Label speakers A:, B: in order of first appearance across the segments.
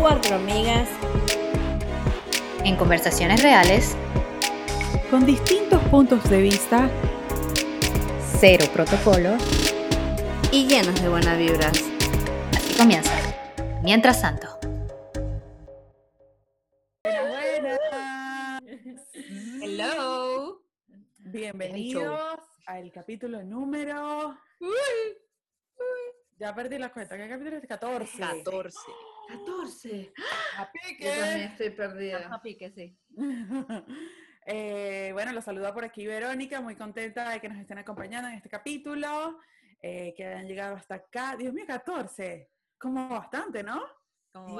A: Cuatro amigas
B: en conversaciones reales,
C: con distintos puntos de vista,
B: cero protocolo,
A: y llenas de buenas vibras.
B: Así comienza. Mientras tanto.
C: Hello. Bienvenidos al capítulo número. Ya perdí la cuenta. ¿Qué capítulo es? 14.
A: 14.
C: 14.
A: A pique. Yo también estoy perdida.
B: A pique, sí.
C: eh, bueno, los saluda por aquí Verónica, muy contenta de que nos estén acompañando en este capítulo, eh, que hayan llegado hasta acá. Dios mío, 14. Como bastante, ¿no?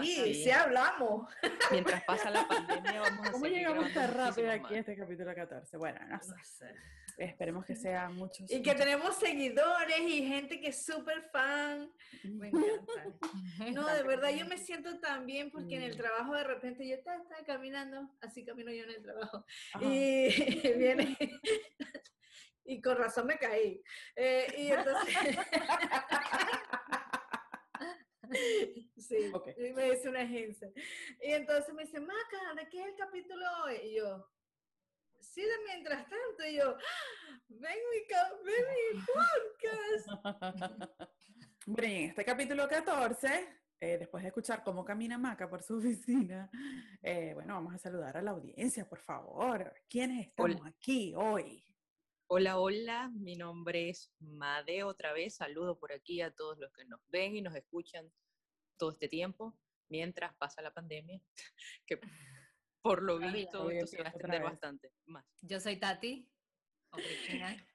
A: Sí, sí hablamos.
B: Mientras pasa la pandemia vamos a
C: ¿Cómo llegamos tan rápido aquí a este capítulo 14? Bueno, no sé. Esperemos que sean muchos.
A: Y que tenemos seguidores y gente que es súper fan. Me encanta. No, de verdad, yo me siento tan bien porque en el mm. trabajo de repente yo estaba, caminando, así camino yo en el trabajo. Y viene. Y con razón me caí. Eh, y entonces. Sí, y me dice una agencia. Y entonces me dice, Maca, ¿de qué es el capítulo hoy? Y yo, sí, de mientras tanto. Y yo, ven mi, ven mi podcast.
C: Bueno, en este capítulo 14, eh, después de escuchar cómo camina Maca por su oficina, eh, bueno, vamos a saludar a la audiencia, por favor. ¿Quiénes estamos aquí hoy?
D: Hola, hola, mi nombre es Made otra vez. Saludo por aquí a todos los que nos ven y nos escuchan todo este tiempo mientras pasa la pandemia, que por lo visto esto se va a extender bastante más.
B: Yo soy Tati,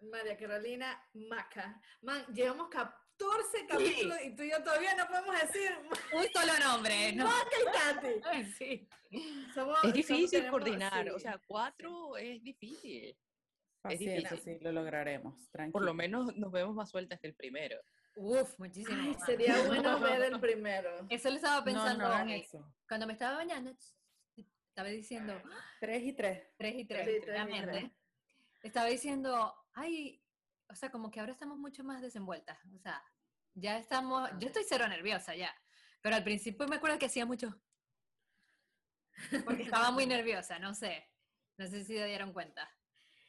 A: María Carolina Maca. Man, llevamos 14 capítulos y tú y yo todavía no podemos decir
B: un solo nombre. ¿no?
A: Maca y Tati.
D: sí. es difícil coordinar, o sea, cuatro es difícil.
C: es difícil. Sí, lo lograremos. Tranquilo.
D: Por lo menos nos vemos más sueltas que el primero.
B: Uf, muchísimo.
A: sería bueno ver el primero.
B: Eso lo estaba pensando. Cuando me estaba bañando, estaba diciendo.
C: Tres y tres.
B: Tres y tres, Estaba diciendo, ay, o sea, como que ahora estamos mucho más desenvueltas. O sea, ya estamos. Yo estoy cero nerviosa ya. Pero al principio me acuerdo que hacía mucho. Porque estaba muy nerviosa, no sé. No sé si se dieron cuenta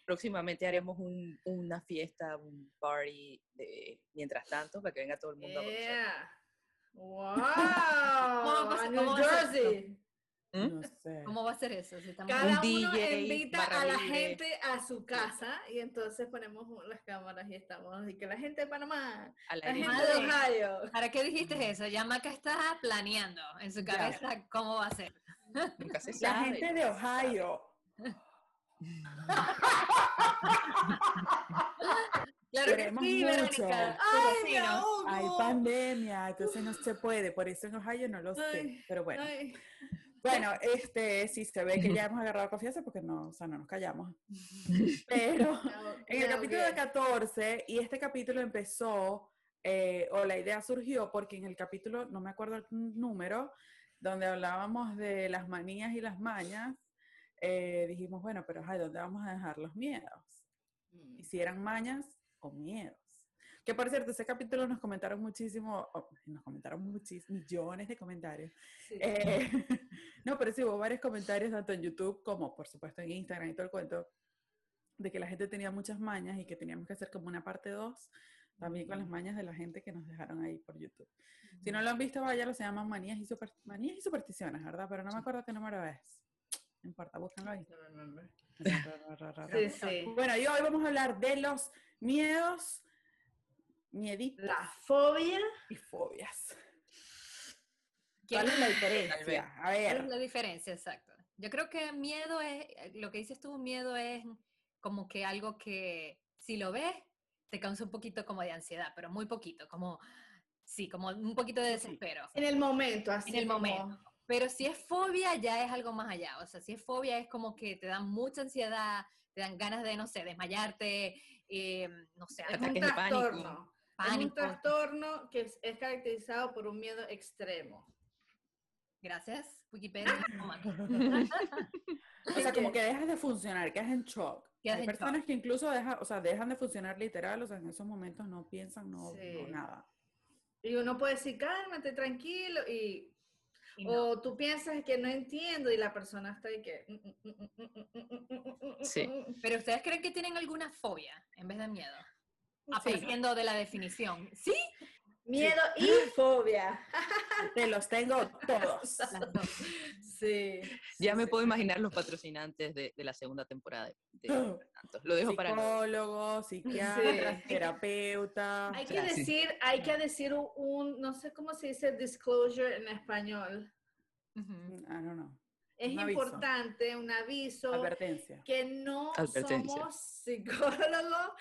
D: próximamente haremos un, una fiesta, un party de, mientras tanto para que venga todo el mundo
A: yeah. ¡Wow! ¿Cómo, Jersey.
B: ¿Mm? ¿Cómo va a ser eso?
A: Cada uno DJ, invita a la gente a su casa y entonces ponemos las cámaras y estamos y que la gente de Panamá, a la, gente de Ohio.
B: ¿Para qué dijiste eso? Ya Maca está planeando en su cabeza cómo va a ser.
C: Nunca se sabe. La gente de Ohio.
A: Claro que sí, mucho,
C: Ay, Hay pandemia, entonces no se puede, por eso en Ohio no lo sé, pero bueno. Bueno, este, sí se ve que ya hemos agarrado confianza porque no, o sea, no nos callamos. Pero en el capítulo 14, y este capítulo empezó, eh, o la idea surgió porque en el capítulo, no me acuerdo el número, donde hablábamos de las manías y las mañas, eh, dijimos, bueno, pero ay, ¿dónde vamos a dejar los miedos? Y si eran mañas o miedos. Que por cierto, ese capítulo nos comentaron muchísimo, nos comentaron muchísimos, millones de comentarios. Eh, no, pero sí hubo varios comentarios tanto en YouTube como por supuesto en Instagram y todo el cuento, de que la gente tenía muchas mañas y que teníamos que hacer como una parte 2 también con las mañas de la gente que nos dejaron ahí por YouTube. Si no lo han visto, vaya, lo se llaman manías y, super, manías y supersticiones, ¿verdad? Pero no me acuerdo qué número es. No importa, búscanlo ahí.
A: Sí, sí.
C: Bueno, y hoy vamos a hablar de los miedos, mieditos.
A: La fobia.
C: Y fobias. ¿Cuál es la diferencia?
B: A ver. ¿Cuál es la diferencia? Exacto. Yo creo que miedo es, lo que dices tú, miedo es como que algo que si lo ves, te causa un poquito como de ansiedad, pero muy poquito, como, sí, como un poquito de desespero.
A: En el momento, así.
B: En el momento. Pero si es fobia, ya es algo más allá. O sea, si es fobia, es como que te dan mucha ansiedad, te dan ganas de, no sé, desmayarte, eh, no sé,
A: es un Es un trastorno que es, caracterizado por un miedo extremo.
B: Gracias, Wikipedia.
C: o sea, como que dejas de funcionar, quedas en shock. Hay personas que incluso dejan, o sea, dejan de funcionar literal, o sea, en esos momentos no piensan, no, nada.
A: Y uno puede decir, cálmate, tranquilo, y, o tú piensas que no entiendo y la persona está ahí que...
B: Sí. Pero ustedes creen que tienen alguna fobia en vez de miedo? Aprendiendo de la definición. ¿Sí?
A: Miedo y fobia.
C: Te los tengo todos.
A: Sí.
D: Ya me puedo imaginar los patrocinantes de, la segunda temporada. De,
C: Lo dejo para Psicólogo, psiquiatra, terapeuta.
A: Hay que decir, hay que decir un, no sé cómo se dice disclosure en español.
C: I don't know.
A: Es importante, un aviso.
C: Advertencia.
A: Que no somos psicólogos,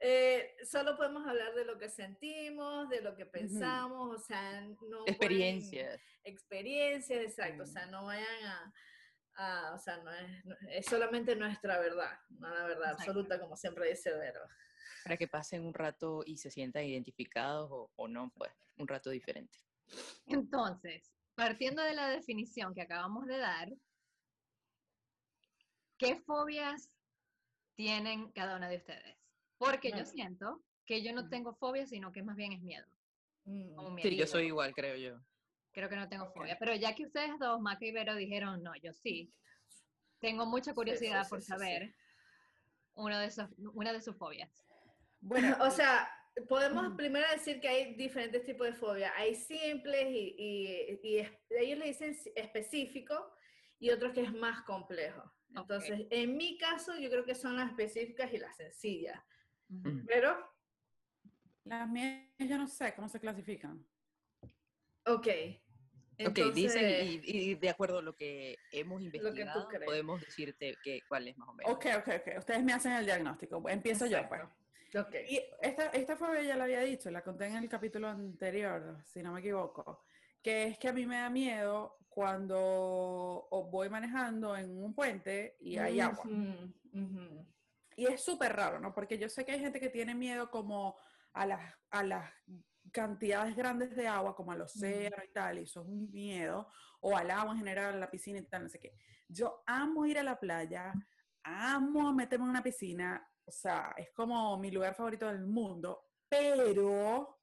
A: eh, solo podemos hablar de lo que sentimos, de lo que pensamos, o sea, no...
D: Experiencias.
A: experiencias, exacto, o sea, no vayan a... o sea, no es, solamente nuestra verdad, no la verdad absoluta, como siempre dice Vero.
D: Para que pasen un rato y se sientan identificados o, o no, pues, un rato diferente.
B: Entonces, partiendo de la definición que acabamos de dar, ¿qué fobias tienen cada una de ustedes? Porque yo siento que yo no tengo fobia, sino que más bien es miedo.
D: Mm. Sí, yo soy igual, creo yo.
B: Creo que no tengo fobia. Pero ya que ustedes dos, Maca y Vero, dijeron, no, yo sí. Tengo mucha curiosidad por saber uno de esos, una de sus fobias.
A: Bueno, o sea, podemos primero decir que hay diferentes tipos de fobia. Hay simples y, y, ellos le dicen específico y otros que es más complejo. Entonces, en mi caso, yo creo que son las específicas y las sencillas. Pero.
C: Las mías yo no sé cómo se clasifican.
A: Ok.
D: ok, dicen, y, de acuerdo a lo que hemos investigado, podemos decirte que, cuál es más o menos.
C: Ok, ok, ok. Ustedes me hacen el diagnóstico. Empiezo yo, pues.
A: Okay.
C: Y esta, esta fue, ya la había dicho, la conté en el capítulo anterior, si no me equivoco, que es que a mí me da miedo cuando voy manejando en un puente y hay agua. Y es súper raro, ¿no? Porque yo sé que hay gente que tiene miedo como a las, a las cantidades grandes de agua, como al océano y tal, y eso es un miedo, o al agua en general, a la piscina y tal, no sé qué. Yo amo ir a la playa, amo meterme en una piscina, o sea, es como mi lugar favorito del mundo, pero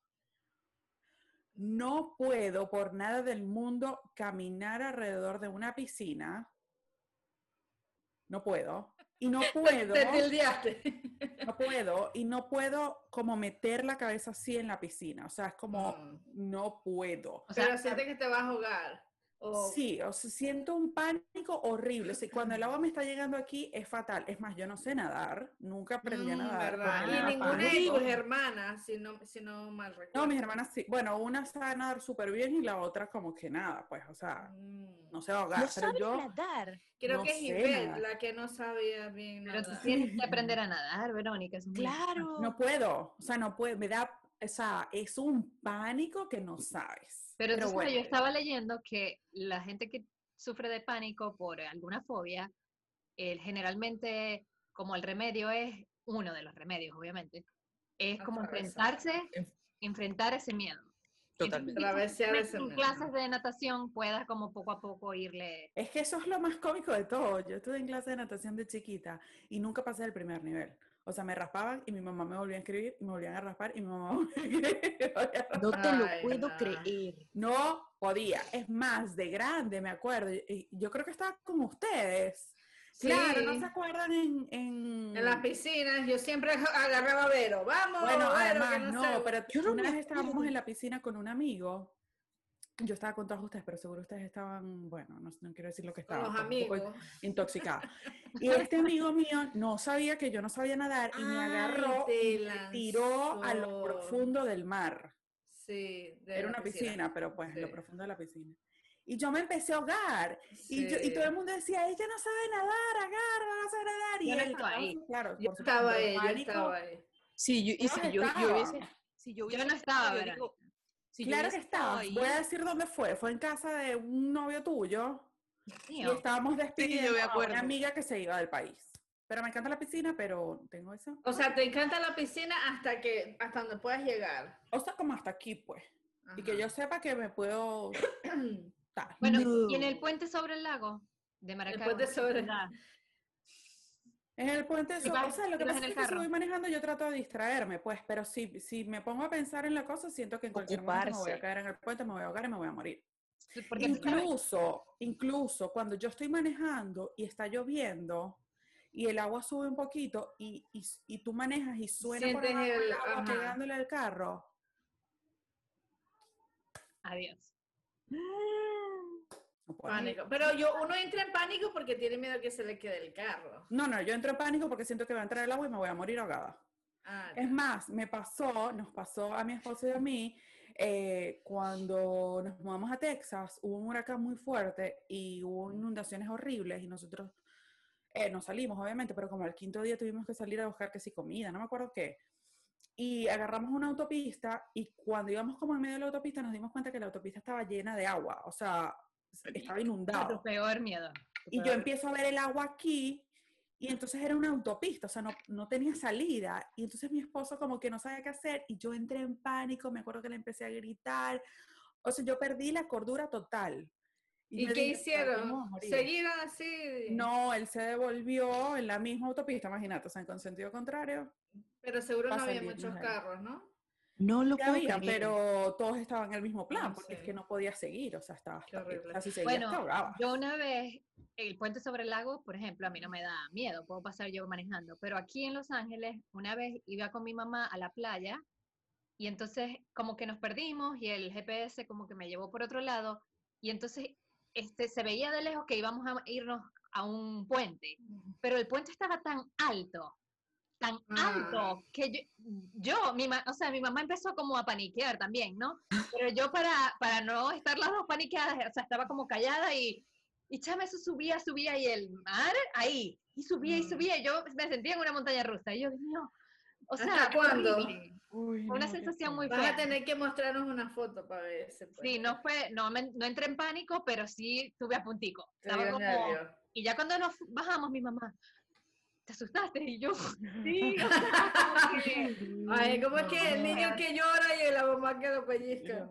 C: no puedo por nada del mundo caminar alrededor de una piscina. No puedo. Y no puedo. No puedo. Y no puedo como meter la cabeza así en la piscina. O sea, es como, mm. no puedo.
A: O sea, sientes que te vas a ahogar.
C: Sí, o sea, siento un pánico horrible. O cuando el agua me está llegando aquí es fatal. Es más, yo no sé nadar, nunca aprendí a mm, nadar.
A: Y ninguna de tus hermanas, si no, si no mal recuerdo.
C: No, mis hermanas sí. Bueno, una sabe nadar súper bien y la otra como que nada, pues, o sea, mm. no sé ahogar.
D: No pero yo nadar.
A: Creo que es Ivette la que no sabía bien
B: nadar. Pero tú tienes que aprender a nadar, Verónica.
C: claro. No puedo, o sea, no puedo, me da, o sea, es un pánico que no sabes.
B: Pero, yo estaba leyendo que la gente que sufre de pánico por alguna fobia, generalmente como el remedio es, uno de los remedios obviamente, es como enfrentarse, enfrentar ese miedo.
D: Totalmente.
B: En clases de natación puedas como poco a poco irle...
C: Es que eso es lo más cómico de todo. Yo estuve en clase de natación de chiquita y nunca pasé el primer nivel. O sea, me raspaban y mi mamá me volvía a escribir y me volvían a raspar y mi mamá
D: No te lo puedo creer.
C: No podía. Es más, de grande, me acuerdo. Yo creo que estaba con ustedes. Claro, ¿no se acuerdan en, en...
A: en... las piscinas? Yo siempre agarraba a Vero. Vamos,
C: bueno, además, no, pero una vez estábamos en la piscina con un amigo yo estaba con todos ustedes, pero seguro ustedes estaban, bueno, no, quiero decir lo que estaban,
A: los amigos.
C: intoxicados. Y este amigo mío no sabía que yo no sabía nadar y me agarró y me tiró a lo profundo del mar.
A: Sí,
C: era una piscina, pero pues lo profundo de la piscina. Y yo me empecé a ahogar. Y, yo, y, todo el mundo decía, ella no sabe nadar, agarra, no sabe nadar. Y
A: yo
C: él,
A: ahí. Claro, yo estaba ahí, yo estaba ahí.
D: Sí, yo, y si yo, yo, hubiese, si
B: yo, yo no estaba, ¿verdad?
C: claro que estaba. Voy a decir dónde fue. Fue en casa de un novio tuyo. Y estábamos despidiendo a una amiga que se iba del país. Pero me encanta la piscina, pero tengo eso.
A: O sea, te encanta la piscina hasta que hasta donde puedas llegar.
C: O sea, como hasta aquí, pues. Y que yo sepa que me puedo
B: Bueno, ¿y en el puente sobre el lago de Maracaibo?
A: El puente sobre el
C: En el puente, o sea, lo que pasa es que si voy manejando yo trato de distraerme, pues, pero si, si me pongo a pensar en la cosa, siento que en cualquier momento me voy a caer en el puente, me voy a ahogar y me voy a morir. Porque incluso, incluso cuando yo estoy manejando y está lloviendo y el agua sube un poquito y, y, y tú manejas y suena por el, agua pegándole al carro.
B: Adiós.
A: Pánico. Pero yo, uno entra en pánico porque tiene miedo que se le quede el carro.
C: No, no, yo entro en pánico porque siento que va a entrar el agua y me voy a morir ahogada. Ah, es más, me pasó, nos pasó a mi esposo y a mí, eh, cuando nos mudamos a Texas, hubo un huracán muy fuerte y hubo inundaciones horribles y nosotros eh, nos salimos, obviamente, pero como al quinto día tuvimos que salir a buscar que si comida, no me acuerdo qué. Y agarramos una autopista y cuando íbamos como en medio de la autopista nos dimos cuenta que la autopista estaba llena de agua, o sea, estaba inundada.
B: Tu peor miedo.
C: y yo empiezo a ver el agua aquí y entonces era una autopista, o sea, no, no, tenía salida. Y entonces mi esposo como que no sabía qué hacer y yo entré en pánico, me acuerdo que le empecé a gritar. O sea, yo perdí la cordura total.
A: ¿Y, qué hicieron? ¿Seguiron así?
C: No, él se devolvió en la misma autopista, imagínate, o sea, con sentido contrario.
A: Pero seguro no había muchos carros, ¿no?
C: No lo podía, pero todos estaban en el mismo plan, porque es que no podía seguir, o sea, estaba hasta, casi seguía,
B: bueno, Yo una vez, el puente sobre el lago, por ejemplo, a mí no me da miedo, puedo pasar yo manejando, pero aquí en Los Ángeles, una vez iba con mi mamá a la playa y entonces como que nos perdimos y el GPS como que me llevó por otro lado y entonces este, se veía de lejos que íbamos a irnos a un puente, pero el puente estaba tan alto tan alto ah. que yo, yo mi o sea, mi mamá empezó como a paniquear también, ¿no? Pero yo para, para no estar las dos paniqueadas, o sea, estaba como callada y, y chame, eso subía, subía y el mar ahí, y subía y mm. subía, y yo me sentía en una montaña rusa, y yo, Dios mío, o sea,
A: ¿cuándo?
B: una sensación muy
A: fea. Vas a tener que mostrarnos una foto para ver ese
B: Sí, no fue, no, no entré en pánico, pero sí tuve a puntico. Estaba como, y ya cuando nos bajamos, mi mamá, ¿te asustaste? Y yo, sí.
A: Ay, ¿cómo es que el niño que llora y la mamá que lo pellizca?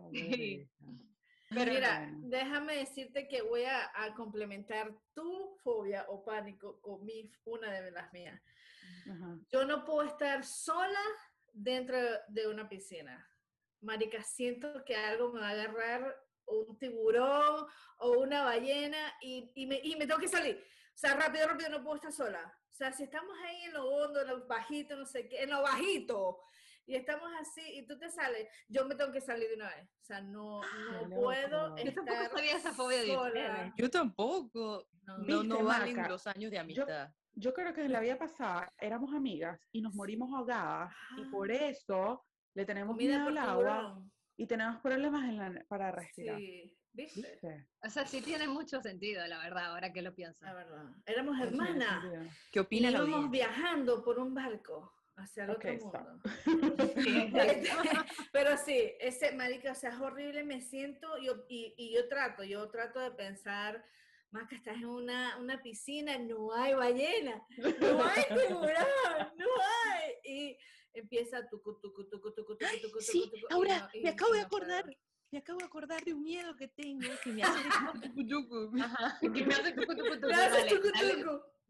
A: Pero mira, déjame decirte que voy a, complementar tu fobia o pánico con mi, una de las mías. Yo no puedo estar sola dentro de una piscina. Marica, siento que algo me va a agarrar un tiburón o una ballena y, y, me, y me tengo que salir. O sea, rápido, rápido, no puedo estar sola. O sea, si estamos ahí en lo hondo, en lo bajito, no sé qué, en lo bajito, y estamos así, y tú te sales, yo me tengo que salir de una vez. O sea, no, no puedo
B: Yo tampoco sabía esa fobia de
D: Yo tampoco. No, no, valen los años de amistad.
C: Yo, creo que en la vida pasada éramos amigas y nos morimos ahogadas, y por ah. eso le tenemos miedo al agua y tenemos problemas en la, para respirar. Sí.
A: ¿Viste?
B: O sea, sí tiene mucho sentido, la verdad, ahora que lo pienso.
A: La verdad. Éramos hermanas.
D: ¿Qué opinas?
A: Íbamos viajando por un barco hacia el otro mundo. Pero sí, ese, marica, o sea, es horrible, me siento, yo, y, y yo trato, yo trato de pensar, más que estás en una, una piscina, no hay ballena, no hay tiburón, no hay. Y empieza tu tu tu tu tu tu tu
D: Sí, ahora me acabo de acordar me acabo de acordar de un miedo que tengo que me hace
B: Ajá, que me hace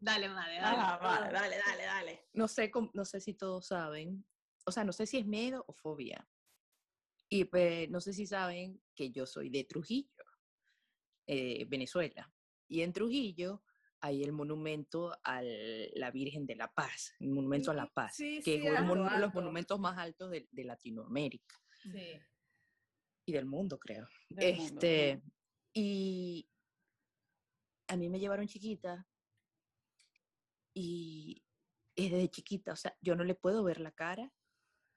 B: Dale, madre,
C: dale. dale, dale, dale.
D: No sé, no sé si todos saben, o sea, no sé si es miedo o fobia. Y pues, no sé si saben que yo soy de Trujillo, eh, Venezuela. Y en Trujillo hay el monumento a la Virgen de la Paz, el monumento a la Paz, que es uno de los monumentos más altos de, de Latinoamérica. Sí y del mundo, creo. este, y a mí me llevaron chiquita y es desde chiquita, o sea, yo no le puedo ver la cara.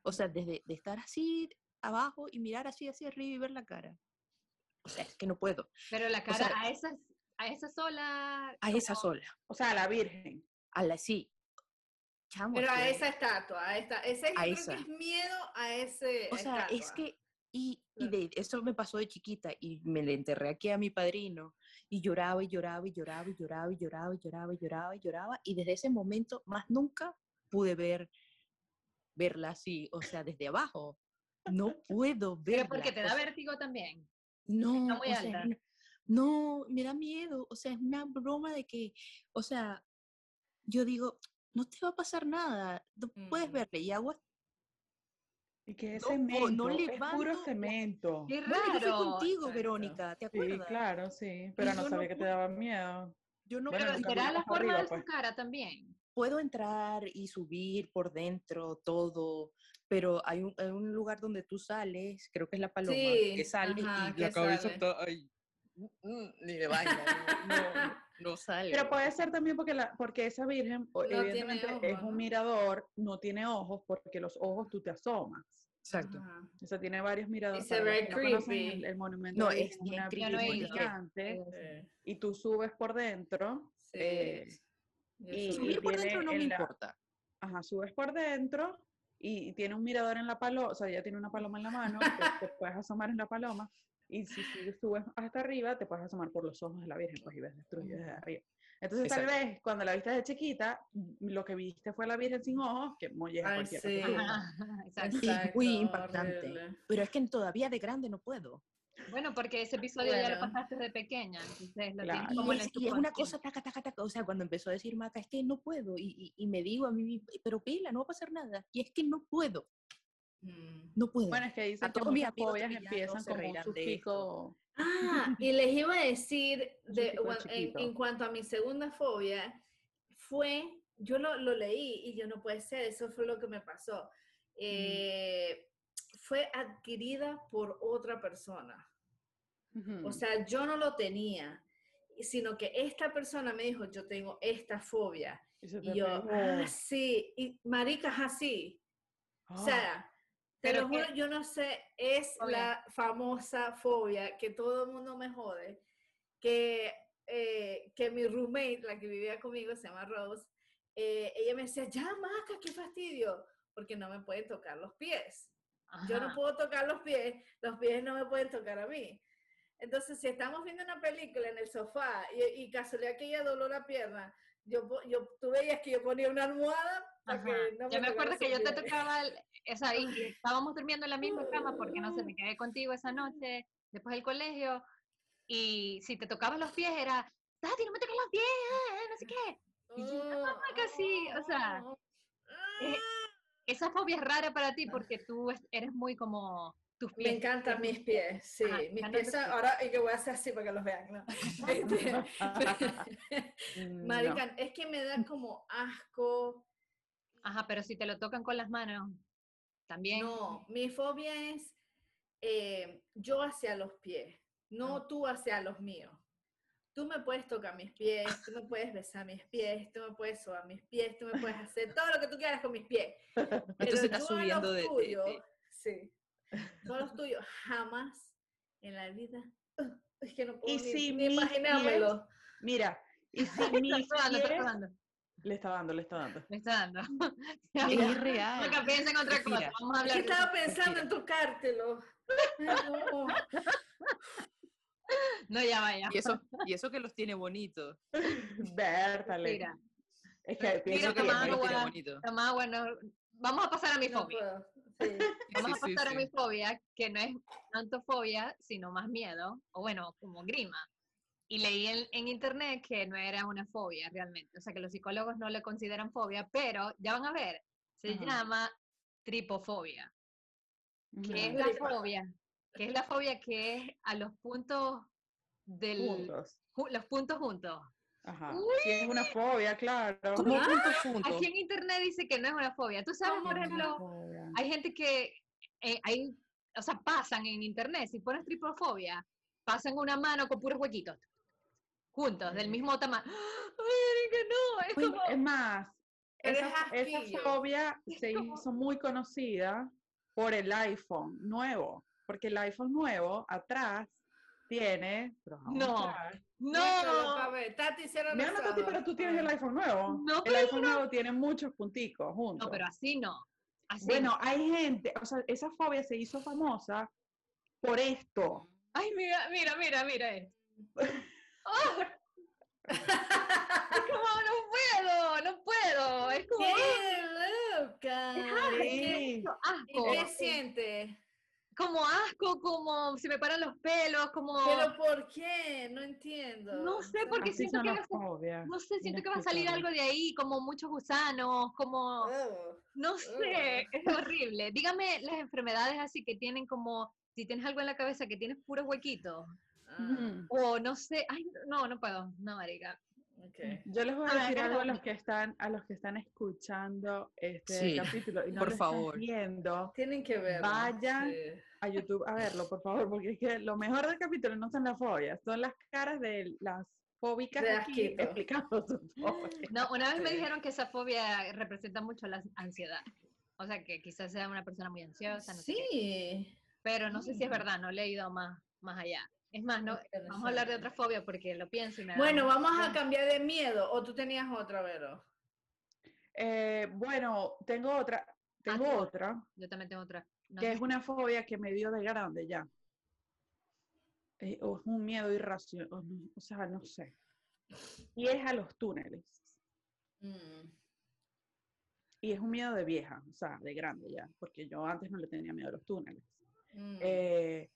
D: O sea, desde de estar así abajo y mirar así hacia arriba y ver la cara. O sea, es que no puedo.
B: Pero la cara a esa a esa sola.
D: A esa sola.
C: O sea, a la Virgen.
D: A la sí.
A: Pero a esa estatua, a esta, ese a esa. es miedo a ese.
D: O sea, es que y, y de, eso me pasó de chiquita y me le enterré aquí a mi padrino y lloraba y lloraba y lloraba y lloraba y lloraba y lloraba y lloraba y lloraba y desde ese momento más nunca pude ver verla así, o sea, desde abajo. No puedo verla.
B: porque te da vértigo también.
D: No, muy alta. no, me da miedo, o sea, es una broma de que, o sea, yo digo, no te va a pasar nada, no puedes mm. verle y agua
C: y que es cemento, no es puro cemento.
D: Qué raro. yo fui contigo, Verónica, ¿te acuerdas?
C: Sí, claro, sí, pero no sabía que te daba miedo.
B: Yo no bueno, pero será la forma de su pues. cara también.
D: Puedo entrar y subir por dentro todo, pero hay un, hay un lugar donde tú sales, creo que es la paloma, que sale y la cabeza está ahí. Mm, mm, ni de baña, no, no, sale.
C: Pero puede ser también porque, la, porque esa virgen, evidentemente, es un mirador, no tiene ojos, porque los ojos tú te asomas.
D: Exacto.
C: O sea, tiene varios miradores.
A: Es very creepy.
C: El, monumento no, es, una gigante y tú subes por dentro. Eh,
D: y, Subir por dentro no me importa.
C: Ajá, subes por dentro y, tiene un mirador en la paloma, o sea, ya tiene una paloma en la mano, te, puedes asomar en la paloma. Y si, subes hasta arriba, te puedes asomar por los ojos de la Virgen, pues y ves destruido desde arriba. Entonces, tal vez cuando la viste de chiquita, lo que viste fue la Virgen sin ojos, que molleja
A: Ay, cualquier sí.
D: Sí, muy impactante. Pero es que todavía de grande no puedo.
B: Bueno, porque ese episodio ya lo pasaste de pequeña, entonces lo
D: claro. como y, es, y es una cosa taca, taca, taca, o sea, cuando empezó a decir Maca, es que no puedo, y, y, me digo a mí, pero pila, no va a pasar nada, y es que no puedo. Mm. No puedo.
C: Bueno, es que dicen a que muchas fobias empiezan como un sufijo
A: Ah, y les iba a decir, de, en, cuanto a mi segunda fobia, fue, yo lo, lo, leí y yo no puede ser, eso fue lo que me pasó. Eh, fue adquirida por otra persona. O sea, yo no lo tenía, sino que esta persona me dijo, yo tengo esta fobia. Y, yo, ah, sí, y maricas así. O sea, ah. Pero yo no sé, es la famosa fobia que todo el mundo me jode, que, eh, que mi roommate, la que vivía conmigo, se llama Rose, eh, ella me decía, ya, Maca, qué fastidio, porque no me pueden tocar los pies. Yo no puedo tocar los pies, los pies no me pueden tocar a mí. Entonces, si estamos viendo una película en el sofá y, y casualidad que ella dobló la pierna, yo, yo, tú veías que yo ponía una almohada
B: no yo me acuerdo que yo te tocaba, o sea, y estábamos durmiendo en la misma cama porque no sé, me quedé contigo esa noche, después del colegio, y si te tocabas los pies era, Tati, no me toques los pies, eh, no sé qué. Y yo, no, casi, o sea, eh, esa fobia es rara para ti porque tú eres muy como tus pies.
A: Me encantan mis pies, sí. mis pies, ahora y que voy a hacer así para que los vean, ¿no? Este, Marican, es que me da como asco
B: Ajá, pero si te lo tocan con las manos, también.
A: No, mi fobia es eh, yo hacia los pies, no ah. tú hacia los míos. Tú me puedes tocar mis pies, tú me puedes besar mis pies, tú me puedes sobar mis pies, tú me puedes hacer todo lo que tú quieras con mis pies.
D: Pero se está subiendo de,
A: Sí. Todos los tuyos, jamás en la vida. Es que no puedo
C: y
A: ni,
C: si
A: ni imaginármelo.
C: mira, y si mis pies, le está dando, le está dando.
B: Le está dando.
D: es real.
B: Nunca piensa en otra cosa. Vamos a hablar.
A: estaba pensando en tocártelo.
B: No. no, ya vaya.
D: Y eso, y eso que los tiene bonitos.
C: Vértale. Mira. Es que
B: pienso que toma agua, bonito. Toma agua, no. Vamos a pasar a mi fobia. Sí. Vamos a pasar a mi fobia, que no es tanto fobia, sino más miedo, o bueno, como grima. Y leí en, internet que no era una fobia realmente, o sea que los psicólogos no le consideran fobia, pero ya van a ver, se llama tripofobia. ¿Qué es la fobia? ¿Qué es la fobia que es a los puntos del... los puntos juntos.
C: Ajá. Sí, es una fobia, claro.
B: ¿Cómo puntos juntos? Aquí en internet dice que no es una fobia. Tú sabes, por ejemplo, hay gente que eh, hay, o sea, pasan en internet, si pones tripofobia, pasan una mano con puros huequitos juntos, del mismo tamaño. ¡Ay, que no! Es, como...
C: es más, esa, esa, fobia se hizo muy conocida por el iPhone nuevo, porque el iPhone nuevo atrás tiene...
B: no, no.
A: Tati,
C: Mira, no, Tati, pero tú tienes el iPhone nuevo. No, el iPhone nuevo tiene muchos punticos juntos.
B: No, pero así no. Así
C: bueno, hay gente, o sea, esa fobia se hizo famosa por esto.
B: Ay, mira, mira, mira, mira. ¡Oh! es como, no puedo, no puedo. Es como.
A: ¡Qué loca!
B: Es
A: ¿Qué, ¿Qué siente?
B: como asco, como se me paran los pelos, como...
A: ¿Pero por qué? No entiendo.
B: No sé, porque siento que, va, no sé, siento que va a salir algo de ahí, como muchos gusanos, como... no sé, es horrible. Dígame las enfermedades así que tienen como, si tienes algo en la cabeza que tienes puros huequitos. Ah. O no sé, ay, no, no puedo, no, marica.
C: Yo les voy a decir algo a los que están a los que están escuchando este capítulo y no
D: por favor.
C: viendo.
A: Tienen que verlo.
C: Vayan a YouTube a verlo, por favor, porque es que lo mejor del capítulo no son las fobias, son las caras de las fóbicas de aquí explicando su
B: No, una vez me dijeron que esa fobia representa mucho la ansiedad. O sea, que quizás sea una persona muy ansiosa, no sí. Pero no sé si es verdad, no he leído más, más allá. Es más, no, vamos a hablar de otra fobia porque lo pienso y me
A: Bueno, vamos a cambiar de miedo. ¿O tú tenías otra, Vero?
C: Eh, bueno, tengo otra. Tengo ah, otra.
B: Yo también tengo otra.
C: que es una fobia que me dio de grande ya. Eh, o es un miedo irracional. O, sea, no sé. Y es a los túneles. Mm. Y es un miedo de vieja, o sea, de grande ya, porque yo antes no le tenía miedo a los túneles. Mm. Eh,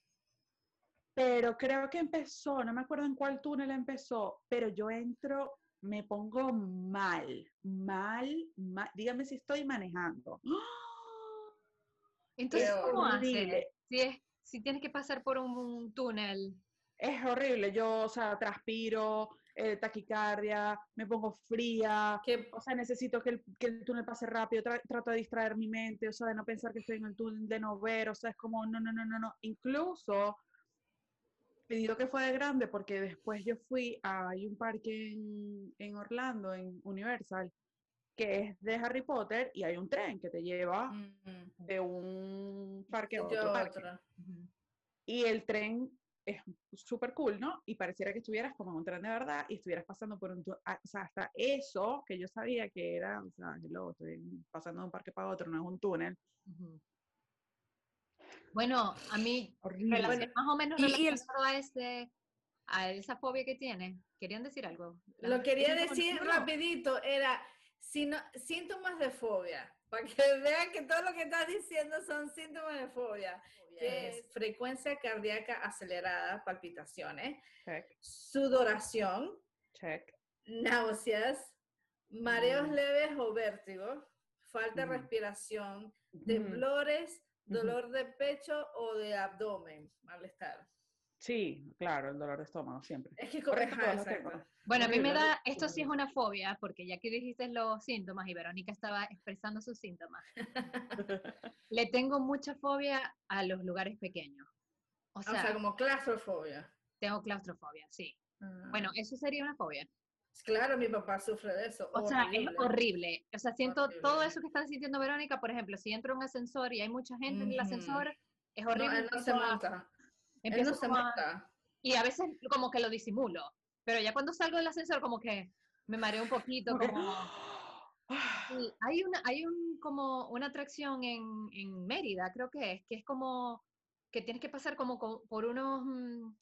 C: pero creo que empezó, no me acuerdo en cuál túnel empezó, pero yo entro, me pongo mal, mal, mal. Dígame si estoy manejando.
B: Entonces, ¿cómo haces? Si, si tienes que pasar por un, túnel.
C: Es horrible, yo, o sea, transpiro, eh, taquicardia, me pongo fría, o sea, necesito que el, que el túnel pase rápido, trato de distraer mi mente, o sea, de no pensar que estoy en el túnel, de no ver, o sea, es como, no, no, no, no, no. Incluso pedido que fue de grande porque después yo fui a hay un parque en, Orlando, en Universal, que es de Harry Potter y hay un tren que te lleva mm. de un parque a otro parque. Y el tren es súper cool, ¿no? Y pareciera que estuvieras como en un tren de verdad y estuvieras pasando por un... O sea, hasta eso, que yo sabía que era, o sea, luego estoy pasando de un parque para otro, no es un túnel.
B: Bueno, a mí, más o menos relacionado a, ese, a esa fobia que tiene, ¿querían decir algo?
A: Lo quería decir rapidito, era síntomas de fobia, para que vean que todo lo que estás diciendo son síntomas de fobia. es frecuencia cardíaca acelerada, palpitaciones, sudoración, náuseas, mareos mm. leves o vértigo, falta de mm. respiración, temblores, dolor de pecho o de abdomen, malestar.
C: Sí, claro, el dolor de estómago siempre.
A: Es que correcto.
B: Bueno, a mí me da, esto sí es una fobia, porque ya que dijiste los síntomas y Verónica estaba expresando sus síntomas, le tengo mucha fobia a los lugares pequeños.
A: O sea, como claustrofobia.
B: Tengo claustrofobia, sí. Ah. Bueno, eso sería una fobia.
A: Claro, mi papá sufre de eso.
B: O sea, es horrible. O sea, siento todo eso que está sintiendo Verónica, por ejemplo, si entro en un ascensor y hay mucha gente en el ascensor, es horrible.
A: No, no se monta. Empiezo no se monta.
B: Y a veces como que lo disimulo, pero ya cuando salgo del ascensor como que me mareo un poquito, como... hay una, hay un, como una atracción en, en Mérida, creo que es, que es como que tienes que pasar como por unos, mm,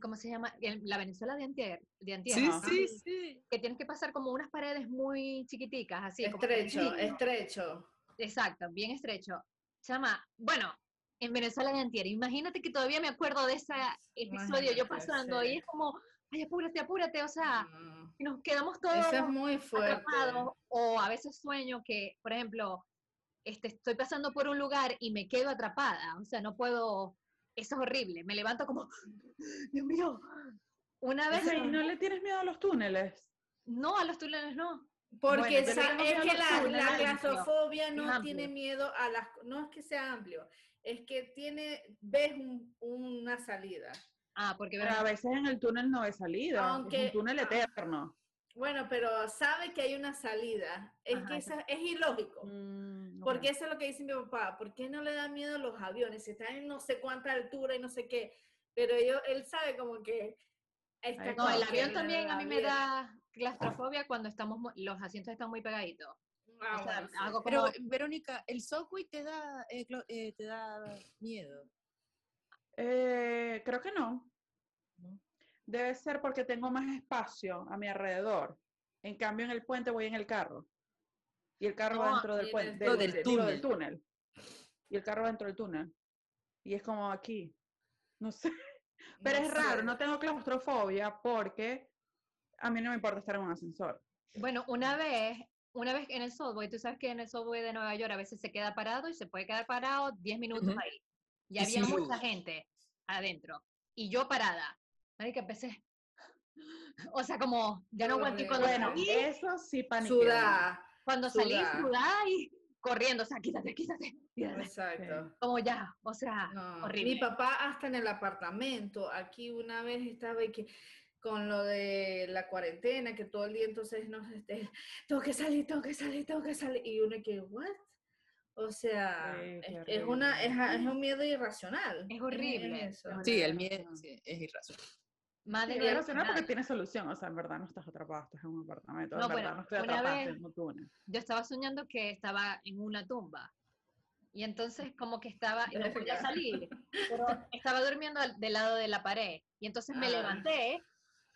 B: ¿cómo se llama? La Venezuela de Antier. De
A: sí, sí, sí.
B: Que tienes que pasar como unas paredes muy chiquiticas, así.
A: Estrecho, estrecho.
B: Exacto, bien estrecho. Chama, bueno, en Venezuela de Antier, imagínate que todavía me acuerdo de ese episodio, yo pasando, y es como, ay, apúrate, apúrate, o sea, mm. nos quedamos todos
A: Eso es muy fuerte.
B: o a veces sueño que, por ejemplo, este, estoy pasando por un lugar y me quedo atrapada, o sea, no puedo eso es horrible. Me levanto como, Dios mío. Una vez.
C: ¿Y no le tienes miedo a los túneles?
B: No, a los túneles no.
A: Porque es que la, no tiene miedo a las. No es que sea amplio, es que tiene. Ves una salida.
B: Ah, porque
C: a veces en el túnel no hay salida. Aunque, es un túnel eterno.
A: Bueno, pero sabe que hay una salida. Es que es ilógico. Mm, porque eso es lo que dice mi papá. ¿Por qué no le da miedo los aviones? Están en no sé cuánta altura y no sé qué. Pero yo, él sabe como que...
B: Está no, el avión también a mí me da claustrofobia cuando estamos los asientos están muy pegaditos.
D: Ah, pero, Verónica, ¿el subway te da, eh, eh, te da miedo?
C: Eh, creo que no. Debe ser porque tengo más espacio a mi alrededor. En cambio, en el puente voy en el carro. Y el carro va dentro del puente.
D: Del, túnel.
C: del, túnel. Y el carro va dentro del túnel. y es como aquí, no sé. Pero es raro, no tengo claustrofobia porque a mí no me importa estar en un ascensor.
B: Bueno, una vez, una vez en el subway, tú sabes que en el subway de Nueva York a veces se queda parado y se puede quedar parado 10 minutos ahí. Y, había mucha gente adentro. Y yo parada. Que empecé. O sea, como ya no aguanté cuando
C: bueno, eso sí paniqué.
B: Cuando salí sudá y corriendo, o sea, quítate, quítate.
A: Exacto.
B: Como ya, o sea, horrible.
A: Mi papá hasta en el apartamento, aquí una vez estaba y que con lo de la cuarentena, que todo el día entonces no este, tengo que salir, tengo que salir, tengo que salir. Y uno que, ¿what? O sea, es, una, es, es, un miedo irracional.
B: Es horrible.
D: sí, el miedo es irracional.
C: Más de irracional porque tiene solución, o sea, en verdad no estás atrapado, estás en un apartamento, no, en verdad no estoy atrapado en un.
B: Yo estaba soñando que estaba en una tumba y entonces como que estaba, no podía salir, pero estaba durmiendo del lado de la pared y entonces me ah. levanté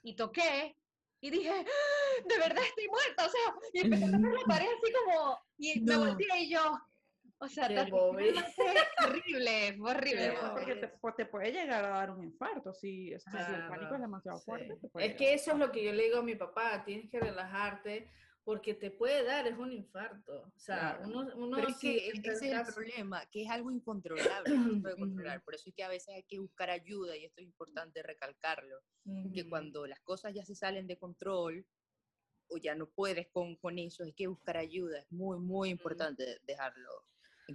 B: y toqué y dije, ¡Ah! de verdad estoy muerta, o sea, y empecé a tocar la pared así como, y me volteé y yo, o sea, horrible, horrible.
C: porque te, te, puede llegar a dar un infarto si, el pánico es demasiado fuerte.
A: Es que eso es lo que yo le digo a mi papá, tienes que relajarte porque te puede dar, es un infarto. O sea, uno, uno
D: Pero es que ese es el problema, que es algo incontrolable, no se puede controlar. Por eso es que a veces hay que buscar ayuda, y esto es importante recalcarlo, que cuando las cosas ya se salen de control, o ya no puedes con, con eso, hay que buscar ayuda. Es muy, muy importante dejarlo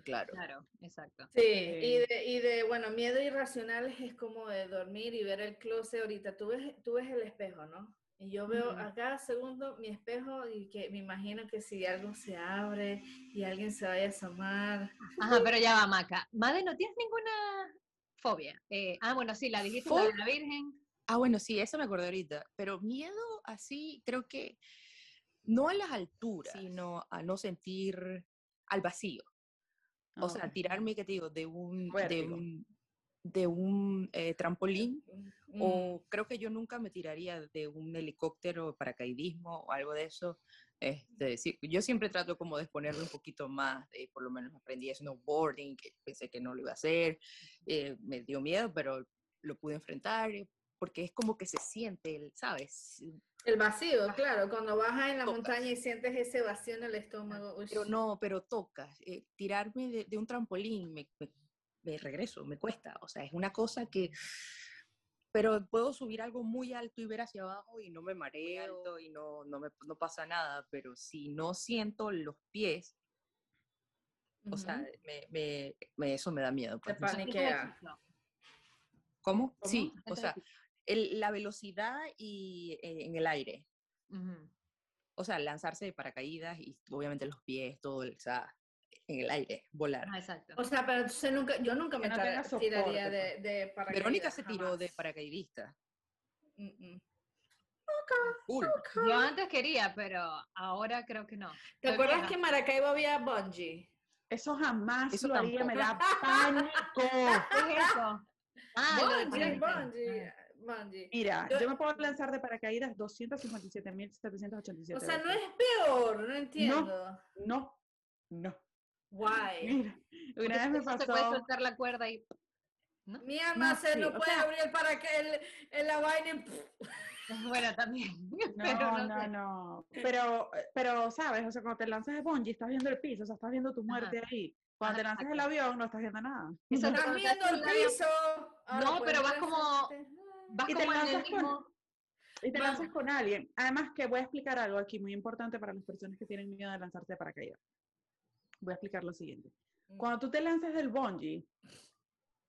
D: claro.
B: Claro, exacto.
A: Sí, y de, y de, bueno, miedo irracional es como de dormir y ver el closet ahorita. Tú ves, tú ves el espejo, ¿no? Y yo veo a cada segundo mi espejo y que me imagino que si algo se abre y alguien se vaya a asomar.
B: Ajá, pero ya va, Maca. Madre, ¿no tienes ninguna fobia? Eh, ah, bueno, sí, la dijiste, la de la Virgen.
D: Ah, bueno, sí, eso me acordé ahorita. Pero miedo así, creo que no a las alturas, sino a no sentir al vacío. O sea, tirarme, ¿qué te digo? De un, de un, de un eh, trampolín. O mm. creo que yo nunca me tiraría de un helicóptero, paracaidismo o algo de eso. Este, sí, yo siempre trato como de exponerme un poquito más, por lo menos aprendí snowboarding, que pensé que no lo iba a hacer, eh, me dio miedo, pero lo pude enfrentar, eh, porque es como que se siente, ¿sabes?
A: El vacío, claro, cuando bajas en la montaña y sientes ese vacío en el estómago.
D: Pero no, pero tocas. Eh, tirarme de, un trampolín, me, me, regreso, me cuesta. O sea, es una cosa que... Pero puedo subir algo muy alto y ver hacia abajo y no me mareo y no, no, me, no pasa nada. Pero si no siento los pies, o sea, me, me, eso me da miedo.
A: Pues. Te paniquea.
D: ¿Cómo? Sí, o sea, la velocidad y eh, en el aire. O sea, lanzarse de paracaídas y obviamente los pies, todo, o sea, en el aire, volar.
B: Ah, exacto.
A: O sea, pero nunca, yo nunca me tiraría de, de, paracaídas.
D: Verónica se tiró de paracaidista.
B: Yo antes quería, pero ahora creo que no.
A: ¿Te acuerdas que en Maracaibo había bungee?
C: Eso jamás eso lo haría, me da pánico.
B: ¿Qué es eso?
A: Ah, bungee, bungee.
C: Mira, yo, me puedo lanzar de paracaídas 257.787.
A: O sea, no es peor, no entiendo.
C: No, no.
A: Why?
C: Mira, una vez me pasó. Se
B: puede soltar la cuerda y.
A: ¿no? Mi alma se no puede abrir el paracaídas en la vaina.
B: Bueno, también.
C: No, no, no, Pero, pero, ¿sabes? O sea, cuando te lanzas de bungee, estás viendo el piso, o sea, estás viendo tu muerte ahí. Cuando te lanzas del avión, no estás viendo nada.
A: Estás viendo el piso.
B: No, pero vas como
C: y te lanzas con, y te lanzas con alguien. Además que voy a explicar algo aquí muy importante para las personas que tienen miedo de lanzarte de paracaídas. Voy a explicar lo siguiente. Mm. Cuando tú te lanzas del bungee,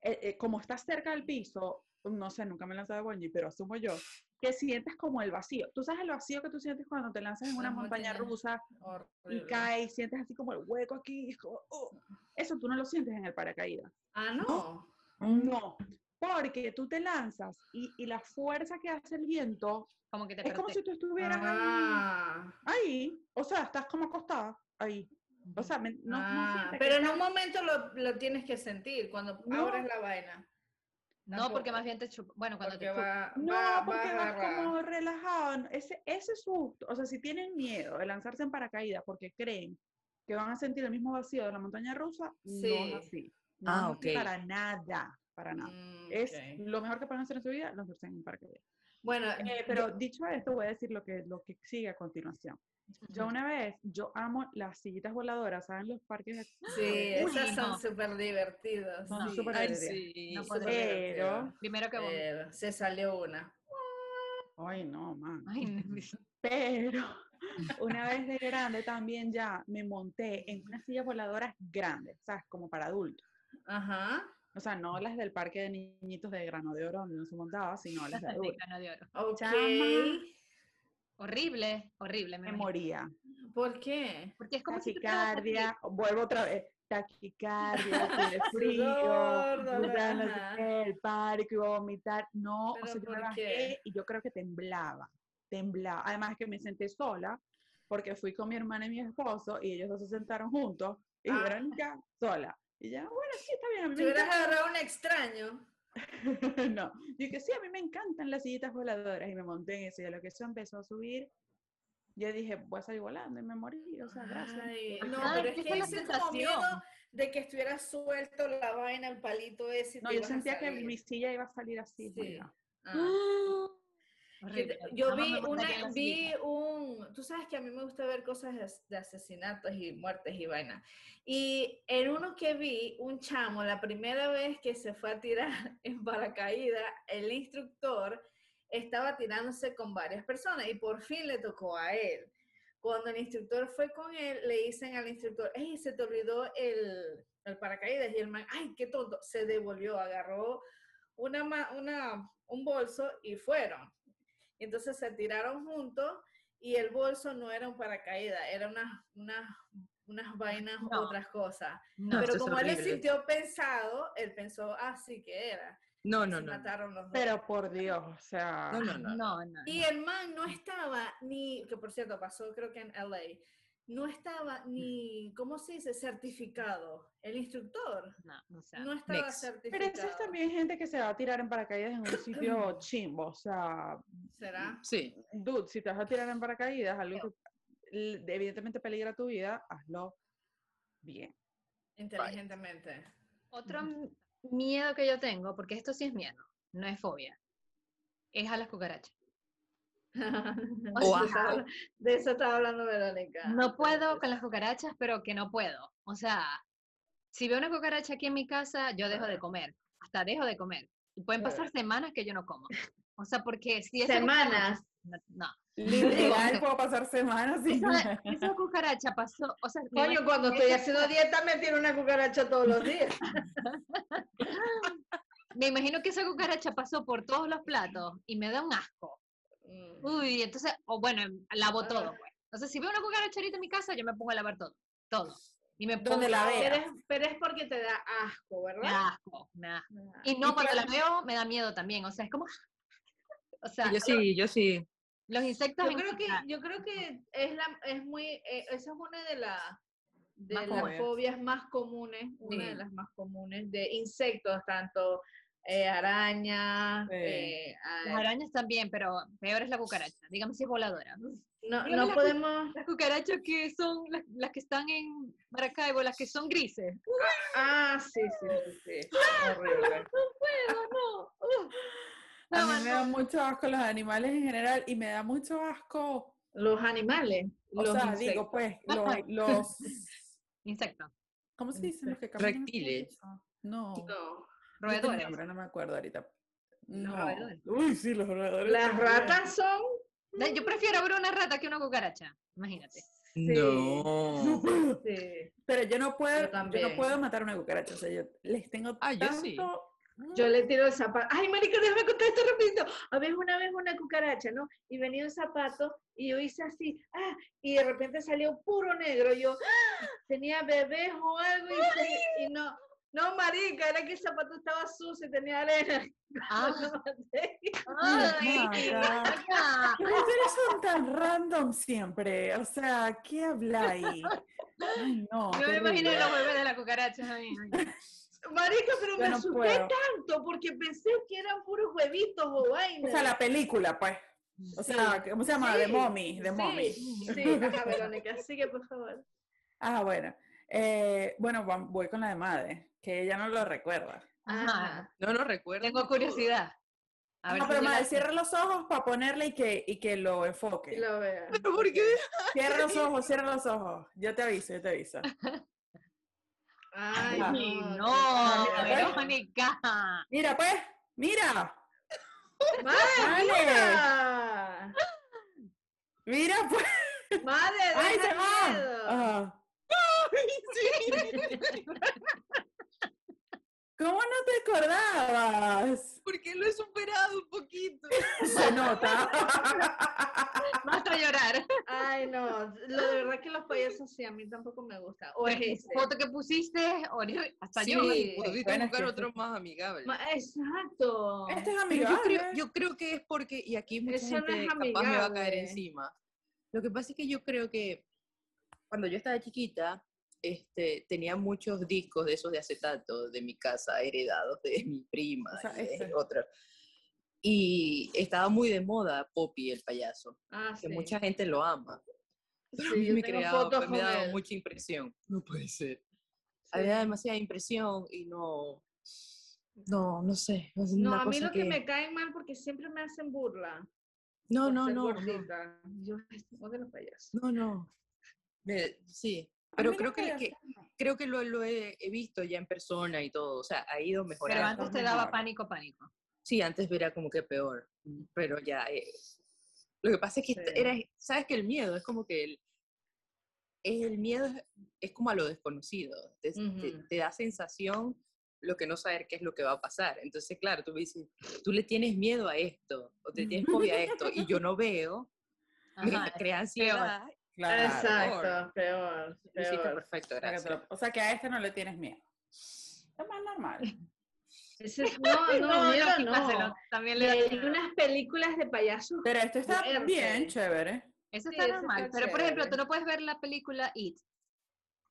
C: eh, eh, como estás cerca del piso, no sé, nunca me he lanzado de bungee, pero asumo yo, que sientes como el vacío. Tú sabes el vacío que tú sientes cuando te lanzas en una montaña rusa y caes, sientes así como el hueco aquí. Oh. Eso tú no lo sientes en el paracaídas.
A: Ah, no.
C: No. Porque tú te lanzas y, y la fuerza que hace el viento
B: como que
C: es como si tú estuvieras ah. ahí, O sea, estás como acostada ahí. O sea, no,
A: ah, Pero en un momento lo, lo, tienes que sentir cuando abres la vaina.
B: No, porque más bien te chupa. Bueno, cuando te
C: chupa. no, porque vas como relajado. Ese, ese susto, o sea, si tienen miedo de lanzarse en paracaídas porque creen que van a sentir el mismo vacío de la montaña rusa, no es así. ah, ok. Para nada, para nada. Mm, es lo mejor que pueden hacer en su vida, los en un parque. Bueno, eh, pero dicho esto, voy a decir lo que, lo que sigue a continuación. Yo una vez, yo amo las sillitas voladoras, ¿saben? Los parques.
A: Sí, esas son súper divertidas.
C: Son súper divertidas. pero,
B: primero que
A: se salió una.
C: Ay, no, man. Pero una vez de grande también ya me monté en una silla voladora grande, ¿sabes? Como para adultos. Ajá. O sea, no las del parque de niñitos de grano de oro donde no se montaba, sino las de, grano de oro.
B: Okay. Horrible, horrible.
C: Me, moría.
A: ¿Por qué?
B: Porque es como
C: taquicardia, vuelvo otra vez, taquicardia, tiene frío, el parque, iba a vomitar. No, o sea, yo me bajé y yo creo que temblaba, temblaba. Además que me senté sola porque fui con mi hermana y mi esposo y ellos dos se sentaron juntos y yo era ya sola. Y ya, bueno, sí, está bien. A
A: mí hubieras agarrado un extraño.
C: no, yo que sí, a mí me encantan las sillitas voladoras y me monté en eso y a lo que eso empezó a subir, yo dije, voy a salir volando y me morí, o sea, gracias.
A: no, pero es que hice como miedo de que estuviera suelto la vaina, el palito ese.
C: No, yo sentía que mi silla iba a salir así. Sí.
A: Yo vi, una, vi un, tú sabes que a mí me gusta ver cosas de, asesinatos y muertes y vaina. Y en uno que vi, un chamo, la primera vez que se fue a tirar en paracaídas, el instructor estaba tirándose con varias personas y por fin le tocó a él. Cuando el instructor fue con él, le dicen al instructor, hey, se te olvidó el, el paracaídas. Y el man, ay, qué tonto, se devolvió, agarró una, una, un bolso y fueron. Entonces se tiraron juntos y el bolso no era un paracaídas, era una, una, unas vainas u otras cosas. Pero como él le sintió pensado, él pensó, ah, sí que era.
C: No, no, no. Mataron los dos. Pero por Dios, o sea.
B: No, no, no.
A: y el man no estaba ni, que por cierto pasó creo que en LA, no estaba ni, ¿cómo se dice? Certificado. El instructor. No, o sea, no estaba certificado.
C: Pero eso es también gente que se va a tirar en paracaídas en un sitio chimbo, o sea.
A: ¿Será?
C: Sí. Dude, si te vas a tirar en paracaídas, algo que evidentemente peligra tu vida, hazlo bien.
A: Inteligentemente.
B: Otro miedo que yo tengo, porque esto sí es miedo, no es fobia, es a las cucarachas.
A: de eso estaba hablando Verónica.
B: No puedo con las cucarachas, pero que no puedo. O sea, si veo una cucaracha aquí en mi casa, yo dejo de comer. Hasta dejo de comer. Y pueden pasar semanas que yo no como. O sea, porque si
A: es... Semanas.
B: No.
C: Literal, puedo pasar semanas sin
B: esa, esa cucaracha pasó, o sea,
A: Coño, cuando estoy haciendo dieta me tiene una cucaracha todos los días.
B: me imagino que esa cucaracha pasó por todos los platos y me da un asco. Mm. Uy, entonces, o bueno, lavo todo, pues. Entonces, si veo una cucaracha ahorita en mi casa, yo me pongo a lavar todo, todo. Y me pongo
A: la veo. Pero, es, porque te da asco, ¿verdad? Me
B: da asco, me da. Ah. Y no, cuando la veo, me da miedo también. O sea, es como.
D: O sea, yo sí, yo sí.
B: Los insectos.
A: Yo creo que, yo creo que es, la, es muy. Eh, esa es una de, la, de las fobias más comunes, una de las más comunes de insectos, tanto eh, arañas. Eh,
B: las arañas también, pero peor es la cucaracha. Dígame si es voladora.
A: No, no podemos.
B: Las cucarachas que son las, que están en Maracaibo, las que son grises.
A: Ah, sí, sí, sí. sí. Horrible.
B: No puedo, no.
C: A mí me da mucho asco los animales en general y me da mucho asco.
A: Los animales.
C: O
A: los
C: sea, digo, pues, los, los...
B: insectos.
C: ¿Cómo se dicen los que
D: Reptiles.
C: No.
A: No.
B: Roedores.
C: No me acuerdo ahorita. No. Uy, sí, los roedores.
A: Las ratas son.
B: Yo prefiero ver una rata que una cucaracha. Imagínate.
D: No.
C: Sí. Pero yo no puedo, yo, no puedo matar una cucaracha. O sea, yo les tengo ah, tanto yo sí.
A: Yo le tiro el zapato. Ay, marica, déjame contar esto rapidito. A ver, una vez una cucaracha, ¿no? Y venía un zapato y yo hice así, ah, y de repente salió puro negro. Yo ¡ah! tenía bebés o algo y, y, no. No, marica, era que el zapato estaba sucio y tenía arena. Ah.
C: Ay, son tan random siempre. O sea, ¿qué habláis?
B: no. Yo me imagino los bebés de la cucaracha. Ay,
A: Marica, pero me asusté tanto porque pensé que eran puros huevitos o vainas.
C: O sea, la película, pues. O sea, ¿cómo se llama? De Mommy, de Mommy.
A: Sí, ajá, Verónica, sigue por favor.
C: Ah, bueno. Eh, bueno, voy con la de madre, que ella no lo recuerda.
D: Ajá. No lo recuerdo.
B: Tengo curiosidad.
C: A ver no, pero madre, cierra los ojos para ponerle y que, y que lo enfoque.
A: Y lo vea.
D: ¿Pero por qué?
C: Cierra los ojos, cierra los ojos. Yo te aviso, yo te aviso.
A: Ay,
B: no, no Verónica.
C: Mira, pues, mira.
A: Madre, mira.
C: Mira, pues.
A: Madre,
C: ¡Ay, se va! ¿Cómo no te acordabas?
D: Porque lo he superado un poquito.
C: Se nota.
B: Basta a llorar.
A: Ay, no. Lo de verdad que los payasos sí, a mí tampoco me gusta. O es ese.
B: foto que pusiste, hasta
D: sí,
B: yo.
D: Pudiste buscar otro más amigable.
A: Exacto.
C: Este es amigable.
D: Yo creo, yo creo, que es porque, y aquí mucha gente capaz me va a caer encima. Lo que pasa es que yo creo que cuando yo estaba chiquita, este, tenía muchos discos de esos de acetato de mi casa, heredados de mi prima, y de otra. Y estaba muy de moda Poppy el payaso,
A: ah,
D: que mucha gente lo ama. Pero a mí me, creaba, me daba mucha impresión. No puede ser. Había demasiada impresión y no, no, no sé.
A: No, a mí lo que... me cae mal porque siempre me hacen burla.
D: No, no, no, no.
A: Yo de los payasos.
D: No, no. sí, pero creo que, creo que lo, lo he, visto ya en persona y todo, o sea, ha ido mejorando.
B: Pero antes te daba pánico, pánico.
D: Sí, antes era como que peor, pero ya. Eh, lo que pasa es que era, sabes que el miedo es como que el, el miedo es, como a lo desconocido, te, te, da sensación lo que no saber qué es lo que va a pasar. Entonces, claro, tú me dices, tú le tienes miedo a esto, o te tienes fobia a esto, y yo no veo, me crea ansiedad.
A: Claro, Exacto, peor. peor.
D: perfecto, gracias.
C: O sea que a este no le tienes miedo. Es más normal.
A: no, no, miedo no. También le hay unas películas de payasos.
C: Pero esto está bien chévere.
B: Eso está normal. pero por ejemplo, tú no puedes ver la película It.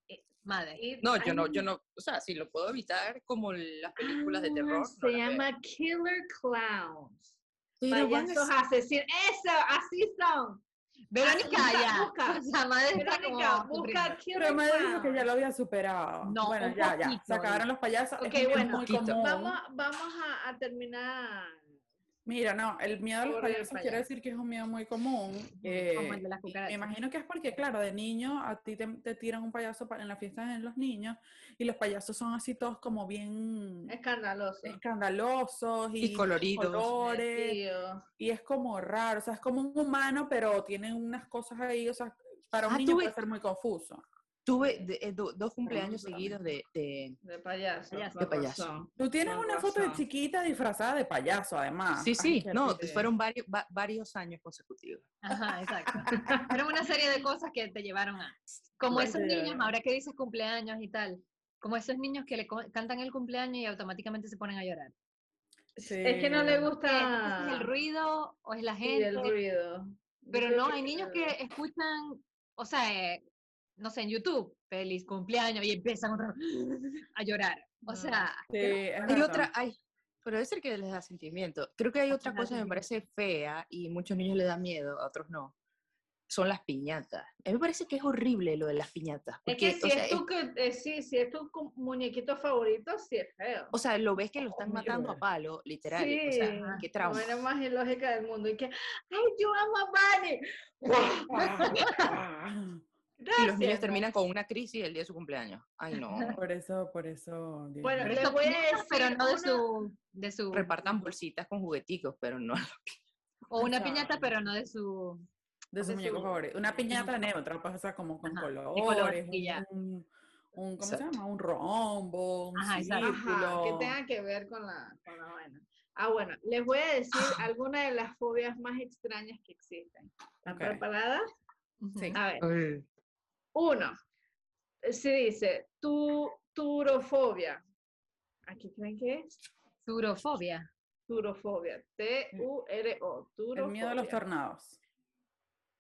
B: Eh, madre.
D: No, yo no, yo no, o sea, si lo puedo evitar como las películas de terror. Ah,
A: se llama Killer Clowns. Payasos asesinos. Eso, así son.
B: Verónica ya.
A: Busca, o madre Verónica, busca
C: Pero madre dijo que ya lo había superado. No, bueno, ya, ya. Se acabaron los payasos.
A: Ok, bueno, vamos, vamos a, a terminar
C: Mira, no, el miedo a los payasos quiere decir que es un miedo muy común. Eh, me imagino que es porque, claro, de niño a ti te, tiran un payaso en la fiesta de los niños y los payasos son así todos como bien...
A: Escandalosos.
C: Escandalosos y,
D: coloridos.
C: Colores, y es como raro, o sea, es como un humano, pero tiene unas cosas ahí, o sea, para un ah, niño puede ser muy confuso.
D: Tuve eh, dos cumpleaños seguidos de, de,
A: de payaso.
D: De payaso.
C: Tú tienes una foto de chiquita disfrazada de payaso, además.
D: Sí, sí, no, fueron varios, varios años consecutivos.
B: Ajá, exacto. Fueron una serie de cosas que te llevaron a... Como esos niños, ahora que dices cumpleaños y tal, como esos niños que le cantan el cumpleaños y automáticamente se ponen a llorar.
A: Sí. Es que no le gusta...
B: ¿Es el ruido o es la gente?
A: Sí, el ruido.
B: Pero no, hay niños que escuchan, o sea, eh, no sé, en YouTube, feliz cumpleaños, y empiezan a llorar. O sea,
D: hay otra, hay, pero debe ser que les da sentimiento. Creo que hay otra cosa que me parece fea y muchos niños le da miedo, a otros no. Son las piñatas. A mí me parece que es horrible lo de las piñatas.
A: Porque, es que si, es tu, eh, sí, si es tu muñequito favorito, sí es feo.
D: O sea, lo ves que lo están matando a palo, literal. Sí, o sea, qué trauma.
A: La más ilógica del mundo. Y que, ¡ay, yo amo a Bunny!
D: Y los niños terminan con una crisis el día de su cumpleaños. Ay, no.
C: Por eso, por eso.
A: Bueno, les voy a decir,
B: pero no de su, de su...
D: Repartan bolsitas con jugueticos, pero no.
B: O una piñata, pero no de su...
C: De su muñeco favorito. Una piñata neutra, pasa como con colores, un, un, ¿cómo se llama? Un rombo, un Ajá, círculo.
A: que tenga que ver con la, con la vaina. Ah, bueno, les voy a decir algunas de las fobias más extrañas que existen. ¿Están preparadas?
C: Sí.
A: A ver. Uno, se dice tu, turofobia. ¿Aquí creen que es?
B: Turofobia.
A: Turofobia. T-U-R-O.
C: El miedo a los tornados.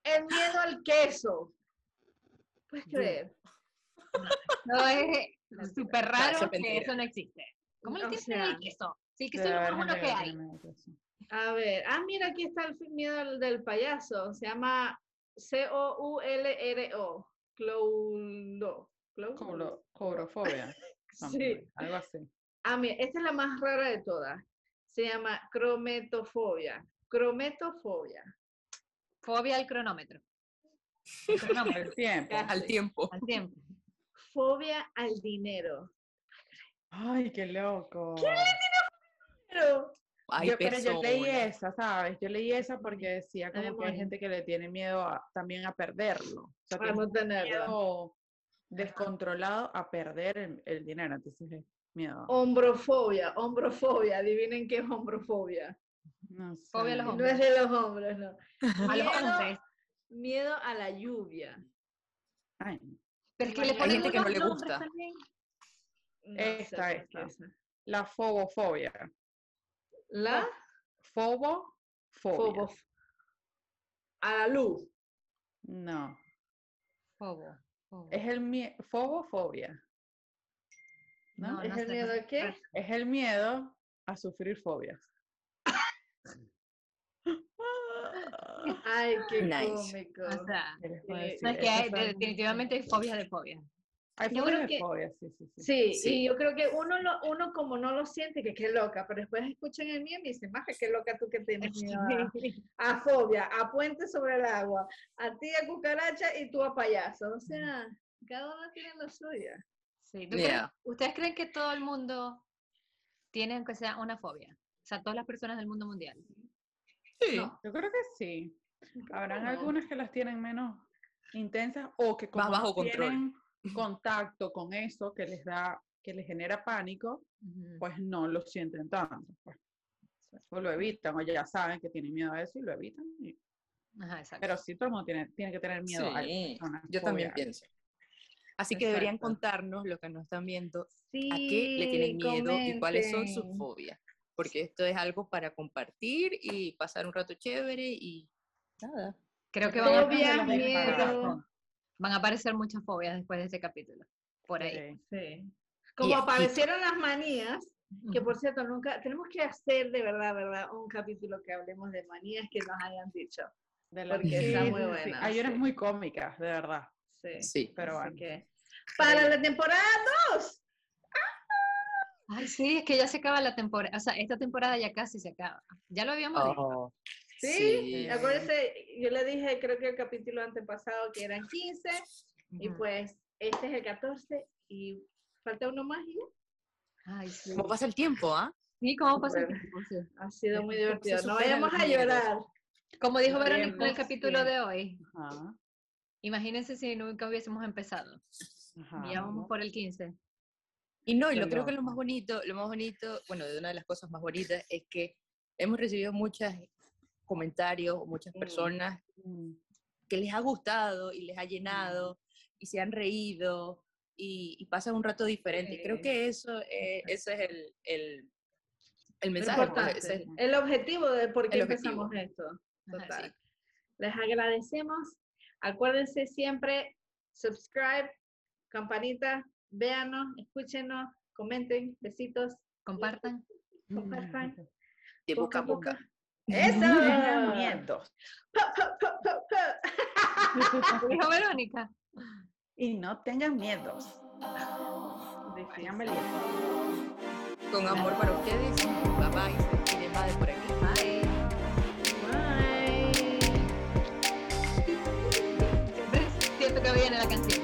A: El miedo al queso. ¿Puedes creer?
B: No, es súper raro que eso no existe. ¿Cómo le tienes miedo al queso? Sí, queso es lo que hay.
A: A ver, ah, mira, aquí está el miedo del payaso. Se llama C-O-U-L-R-O. Cloulo.
C: Cobrofobia. sí. Algo así.
A: Ah, mira, esta es la más rara de todas. Se llama crometofobia. Crometofobia.
B: Fobia al cronómetro.
C: Al tiempo.
D: Al tiempo.
B: Al tiempo.
A: Fobia al dinero.
C: Ay, qué loco.
A: ¿Quién le tiene dinero?
C: Yo, pero yo leí esa, ¿sabes? Yo leí esa porque decía como que hay gente que le tiene miedo también a perderlo. O sea,
A: a no tenerlo.
C: descontrolado a perder el, dinero, entonces es miedo.
A: Hombrofobia, hombrofobia, adivinen qué es hombrofobia.
C: No sé.
B: Fobia a los
A: hombres. No es de los hombres, no.
B: a los hombres.
A: Miedo a la lluvia.
C: Ay.
B: Pero es que le ponen
D: gente que no le gusta.
C: esta, esta. La fobofobia.
A: La
C: fobo, fobo.
A: A la luz.
C: No.
B: Fobo.
C: Es el miedo, fobofobia.
A: ¿No? ¿Es el miedo a qué?
C: Es el miedo a sufrir fobias.
A: Ay, qué cómico. O
B: sea, es que hay, definitivamente hay fobias de fobia.
C: Hay yo creo que, fobia, sí, sí,
A: sí, sí. y yo creo que uno, lo, uno como no lo siente, que qué loca, pero después escuchan el mío y dicen, más que qué loca tú que tienes miedo a, fobia, a puente sobre el agua, a ti a cucaracha y tú a payaso. O sea, cada uno tiene lo suyo.
B: Sí. ¿Ustedes creen que todo el mundo tiene, aunque sea, una fobia? O sea, todas las personas del mundo mundial.
C: Sí, yo creo que sí. Habrán algunas que las tienen menos intensas o que como
D: bajo
C: tienen contacto con eso que les da, que les genera pánico, pues no lo sienten tanto. Pues. O lo evitan, o ya saben que tienen miedo a eso y lo evitan. Pero sí, todo el mundo tiene, tiene que tener miedo a eso.
D: Yo también pienso. Así que deberían contarnos lo que nos están viendo, a qué le tienen miedo y cuáles son sus fobias porque esto es algo para compartir y pasar un rato chévere y nada.
B: Creo que van a, miedo. Van a aparecer muchas fobias después de este capítulo, por ahí.
A: Sí. Como aparecieron las manías, que por cierto, nunca, tenemos que hacer de verdad, verdad, un capítulo que hablemos de manías que nos hayan dicho. De porque está muy buena.
C: Hay unas muy cómicas, de verdad.
A: Sí.
D: sí.
C: Pero bueno.
A: para la temporada 2
B: Ay, sí, es que ya se acaba la temporada, o sea, esta temporada ya casi se acaba. Ya lo habíamos dicho.
A: Sí, acuérdense, yo le dije, creo que el capítulo antepasado que eran 15, y pues este es el 14, y falta uno más y
B: Ay, sí.
D: ¿Cómo pasa el tiempo, ah?
B: Sí, ¿cómo pasa el tiempo?
A: Ha sido muy divertido. No vayamos a llorar.
B: Como dijo Verónica en el capítulo de hoy. Imagínense si nunca hubiésemos empezado. Ajá. Ya vamos por el 15.
D: Y no, y lo creo que lo más bonito, lo más bonito, bueno, de una de las cosas más bonitas es que hemos recibido muchos comentarios, muchas mm, personas mm. que les ha gustado y les ha llenado y se han reído y, pasan un rato diferente. Creo que eso, eh, ese es el, el, el mensaje.
A: Pues, el objetivo de por qué empezamos esto. Les agradecemos. Acuérdense siempre, subscribe, campanita, véanos, escúchenos, comenten, besitos.
B: Compartan.
A: Compartan.
D: De boca a boca.
A: ¡Eso! No tengan
C: miedo.
B: Dijo Verónica.
C: Y no tengan miedo.
D: Con amor para ustedes. Bye bye. Y de por aquí.
B: Bye. Bye. Siempre siento que viene la canción.